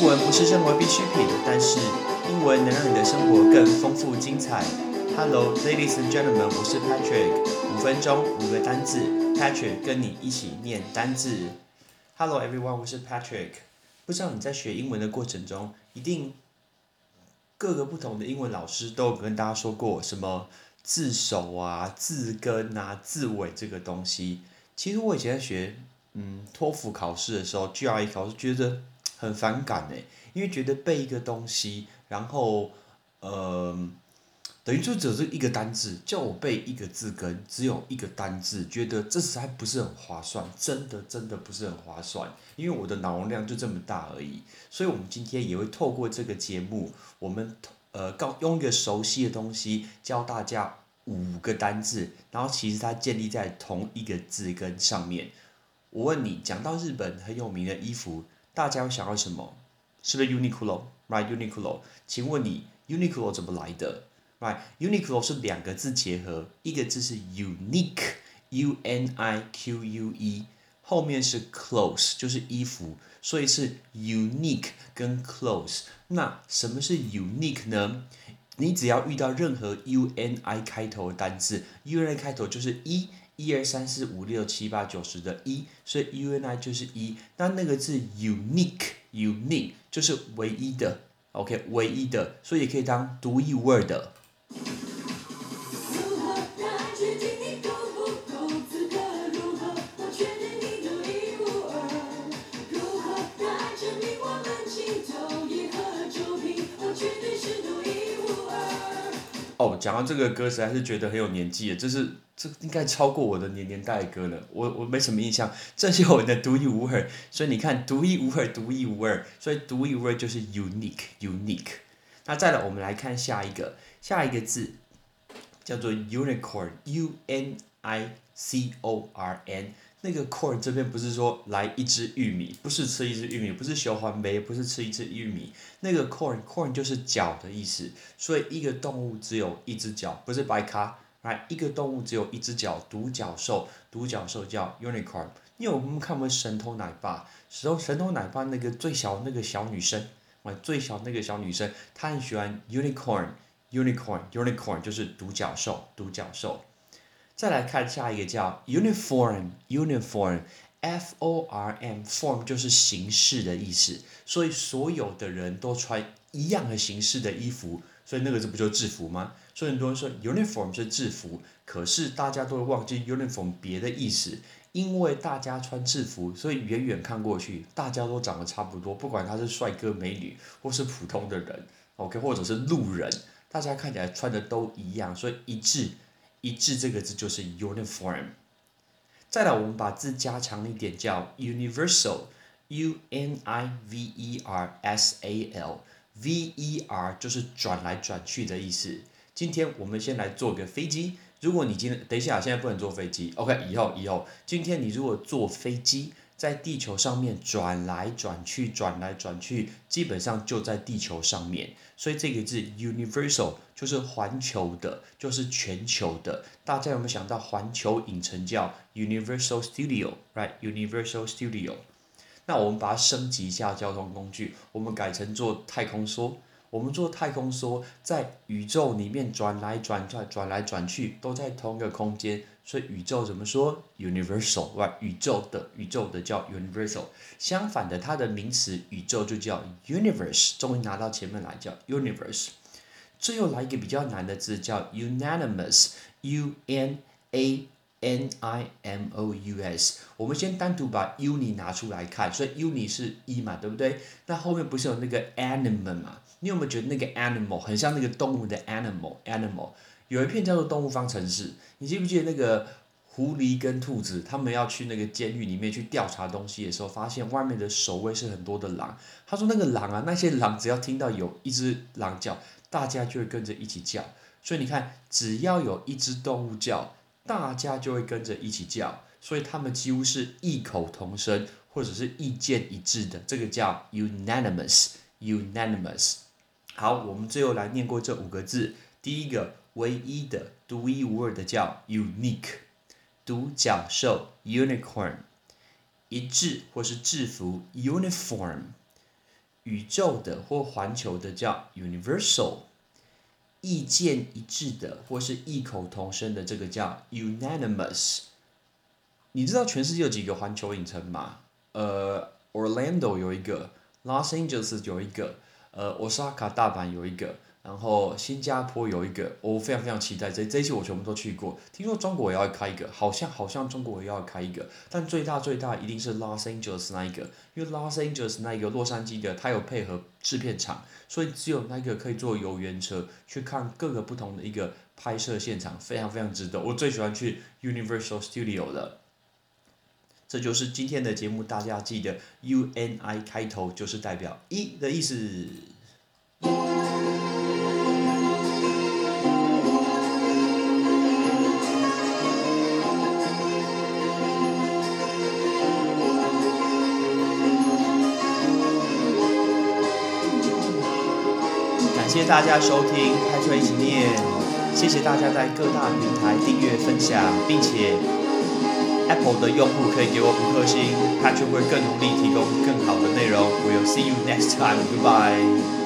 英文不是生活必需品，但是英文能让你的生活更丰富精彩。Hello, ladies and gentlemen，我是 Patrick。五分钟五个单字，Patrick 跟你一起念单字。Hello everyone，我是 Patrick。不知道你在学英文的过程中，一定各个不同的英文老师都有跟大家说过什么字首啊、字根啊、字尾这个东西。其实我以前在学嗯托福考试的时候，GRE 考试觉得很反感诶，因为觉得背一个东西，然后呃等于就只是一个单字，叫我背一个字根，只有一个单字，觉得这实在不是很划算，真的真的不是很划算，因为我的脑容量就这么大而已。所以我们今天也会透过这个节目，我们呃告用一个熟悉的东西教大家五个单字，然后其实它建立在同一个字根上面。我问你，讲到日本很有名的衣服，大家想到什么？是不是 Uniqlo？Right，Uniqlo。请问你 Uniqlo 怎么来的？Right，Uniqlo 是两个字结合，一个字是 unique，U N I Q U E，后面是 clothes，就是衣服，所以是 unique 跟 clothes。那什么是 unique 呢？你只要遇到任何 U N I 开头的单字，U N I 开头就是一。一二三四五六七八九十的一，所以 U N I 就是一。那那个字 unique，unique 就是唯一的，OK，唯一的，所以也可以当独一无二的。哦，讲到这个歌，实在是觉得很有年纪，这是这应该超过我的年年代歌了。我我没什么印象，这是我的独一无二。所以你看，独一无二，独一无二，所以独一无二就是 unique，unique。那再来，我们来看下一个，下一个字叫做 unicorn，U N I C O R N。那个 corn 这边不是说来一只玉米，不是吃一只玉米，不是小环杯，不是吃一只玉米。那个 corn corn 就是脚的意思，所以一个动物只有一只脚，不是白卡，来一个动物只有一只脚，独角兽，独角兽叫 unicorn。因为我们看过神偷奶爸，神偷神偷奶爸那个最小那个小女生，啊，最小那个小女生，她很喜欢 unicorn，unicorn，unicorn 就是独角兽，独角兽。再来看下一个叫 uniform，uniform，F O R M，form 就是形式的意思，所以所有的人都穿一样的形式的衣服，所以那个字不就制服吗？所以很多人说 uniform 是制服，可是大家都会忘记 uniform 别的意思，因为大家穿制服，所以远远看过去，大家都长得差不多，不管他是帅哥美女或是普通的人，OK，或者是路人，大家看起来穿的都一样，所以一致。一致这个字就是 uniform。再来，我们把字加强一点，叫 universal，U N I V E R S A L，V E R 就是转来转去的意思。今天我们先来坐个飞机。如果你今天等一下，现在不能坐飞机，OK？以后以后，今天你如果坐飞机。在地球上面转来转去，转来转去，基本上就在地球上面。所以这个字 universal 就是环球的，就是全球的。大家有没有想到环球影城叫 Universal Studio，right？Universal Studio。那我们把它升级一下交通工具，我们改成坐太空梭。我们做太空梭在宇宙里面转来转转，转来转去，都在同一个空间。所以宇宙怎么说？universal，哇，宇宙的宇宙的叫 universal。相反的，它的名词宇宙就叫 universe。终于拿到前面来叫 universe。最后来一个比较难的字叫 unanimous，u n a n i m o u s。我们先单独把 uni 拿出来看，所以 uni 是一嘛，对不对？那后面不是有那个 animal 嘛？你有没有觉得那个 animal 很像那个动物的 animal？animal 有一片叫做动物方程式，你记不记得那个狐狸跟兔子，他们要去那个监狱里面去调查东西的时候，发现外面的守卫是很多的狼。他说那个狼啊，那些狼只要听到有一只狼叫，大家就会跟着一起叫。所以你看，只要有一只动物叫，大家就会跟着一起叫。所以他们几乎是异口同声，或者是意见一致的。这个叫 unanimous，unanimous。好，我们最后来念过这五个字。第一个，唯一的、独一无二的叫 unique，独角兽 unicorn，一致或是制服 uniform，宇宙的或环球的叫 universal，意见一致的或是异口同声的这个叫 unanimous。你知道全世界有几个环球影城吗？呃，Orlando 有一个，Los Angeles 有一个，呃，Osaka 大阪有一个。然后新加坡有一个，我非常非常期待这这一期我全部都去过。听说中国也要开一个，好像好像中国也要开一个，但最大最大一定是 Los Angeles 那一个，因为 Los Angeles 那一个洛杉矶的，它有配合制片厂，所以只有那个可以坐游园车去看各个不同的一个拍摄现场，非常非常值得。我最喜欢去 Universal Studio 了。这就是今天的节目，大家记得 U N I 开头就是代表一的意思。谢大家收听《拍出来一起念》，谢谢大家在各大平台订阅、分享，并且 Apple 的用户可以给我五颗星，Patrick 会更努力提供更好的内容。We'll see you next time. Goodbye.